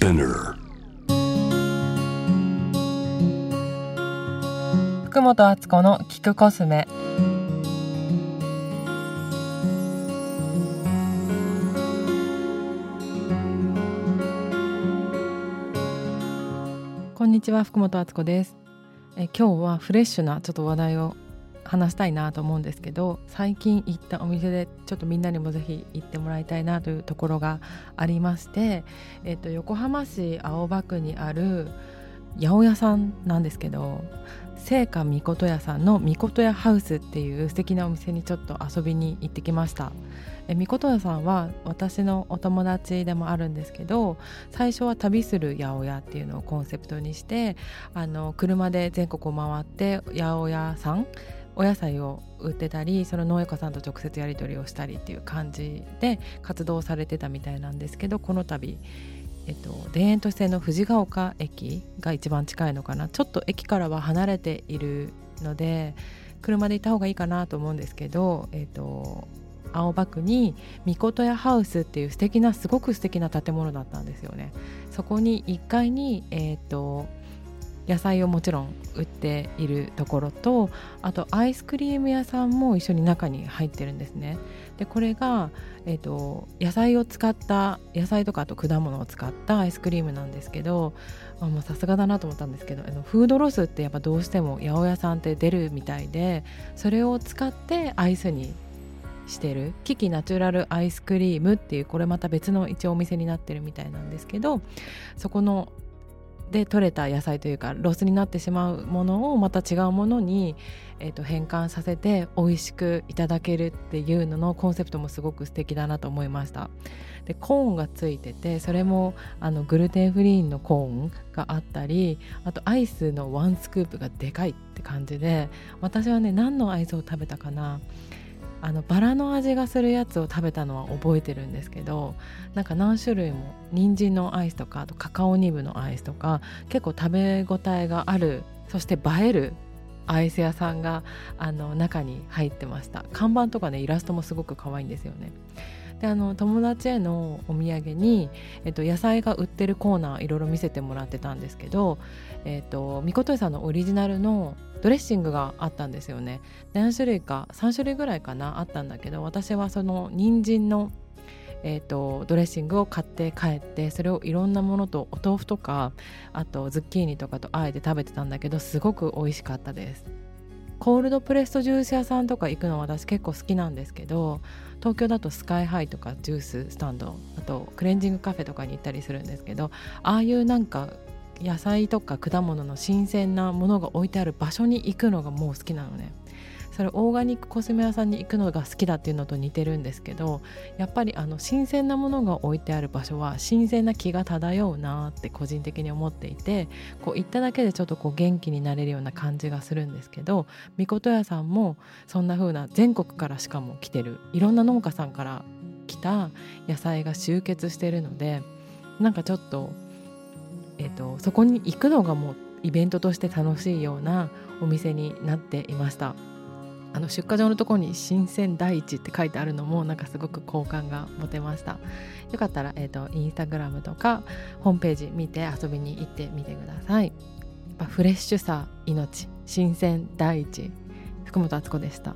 Spinner. 福本敦子の聞くコスメ。こんにちは福本敦子です。え今日はフレッシュなちょっと話題を話したいなと思うんですけど最近行ったお店でちょっとみんなにもぜひ行ってもらいたいなというところがありまして、えっと、横浜市青葉区にある八百屋さんなんですけど聖火みこと屋さんのみこと屋ハウスっていう素敵なお店にちょっと遊びに行ってきました。えみこと屋さんは私のお友達でもあるんですけど最初は旅する八百屋っていうのをコンセプトにしてあの車で全国を回って八百屋さんお野菜を売ってたりその農家さんと直接やり取りをしたりっていう感じで活動されてたみたいなんですけどこの度えっと、田園都市線の藤ヶ丘駅が一番近いのかなちょっと駅からは離れているので車で行った方がいいかなと思うんですけど、えっと、青葉区にみことやハウスっていう素敵なすごく素敵な建物だったんですよね。そこに1階に、えっと野菜をもちろん売っているところとあとアイスクリーム屋さんも一緒に中に入ってるんですね。でこれが、えーと、野菜を使った野菜とかあと果物を使ったアイスクリームなんですけどさすがだなと思ったんですけどあのフードロスってやっぱどうしても八百屋さんって出るみたいでそれを使ってアイスにしてるキキナチュラルアイスクリームっていうこれまた別の一応お店になってるみたいなんですけどそこので取れた野菜というかロスになってしまうものをまた違うものに、えーと、変換させて美味しくいただけるっていうののコンセプトもすごく素敵だなと思いました。でコーンがついててそれもあのグルテンフリーのコーンがあったりあとアイスのワンスクープがでかいって感じで私はね何のアイスを食べたかな？あのバラの味がするやつを食べたのは覚えてるんですけどなんか何種類も人参のアイスとかあとカカオニブのアイスとか結構食べ応えがあるそして映えるアイス屋さんがあの中に入ってました。看板とかねイラストもすごく可愛いんですよね。であの友達へのお土産に、えっと、野菜が売ってるコーナーいろいろ見せてもらってたんですけど、えっと、みことさんのオリジナルのドレッシングがあったんですよね。何種類か3種類ぐらいかなあったんだけど私はその人参のえーと、ドレッシングを買って帰ってそれをいろんなものとお豆腐とかあとズッキーニとかとあえて食べてたんだけどすごく美味しかったです。コールドプレストジュース屋さんとか行くの私結構好きなんですけど東京だとスカイハイとかジューススタンドあとクレンジングカフェとかに行ったりするんですけどああいうなんか野菜とか果物の新鮮なものが置いてある場所に行くのがもう好きなのね。それオーガニックコスメ屋さんに行くのが好きだっていうのと似てるんですけどやっぱりあの新鮮なものが置いてある場所は新鮮な気が漂うなって個人的に思っていてこう行っただけでちょっとこう元気になれるような感じがするんですけどみこと屋さんもそんな風な全国からしかも来てるいろんな農家さんから来た野菜が集結してるのでなんかちょっとえーと、そこに行くのがもうイベントとして楽しいようなお店になっていました。あの出荷場のところに「新鮮第一」って書いてあるのもなんかすごく好感が持てました。よかったら、えーと、インスタグラムとかホームページ見て遊びに行ってみてください。やっぱフレッシュさ命。新鮮第一。福本敦子でした。